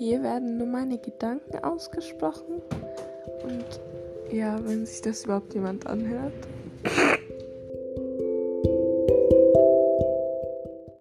hier werden nur meine Gedanken ausgesprochen. Und ja, wenn sich das überhaupt jemand anhört.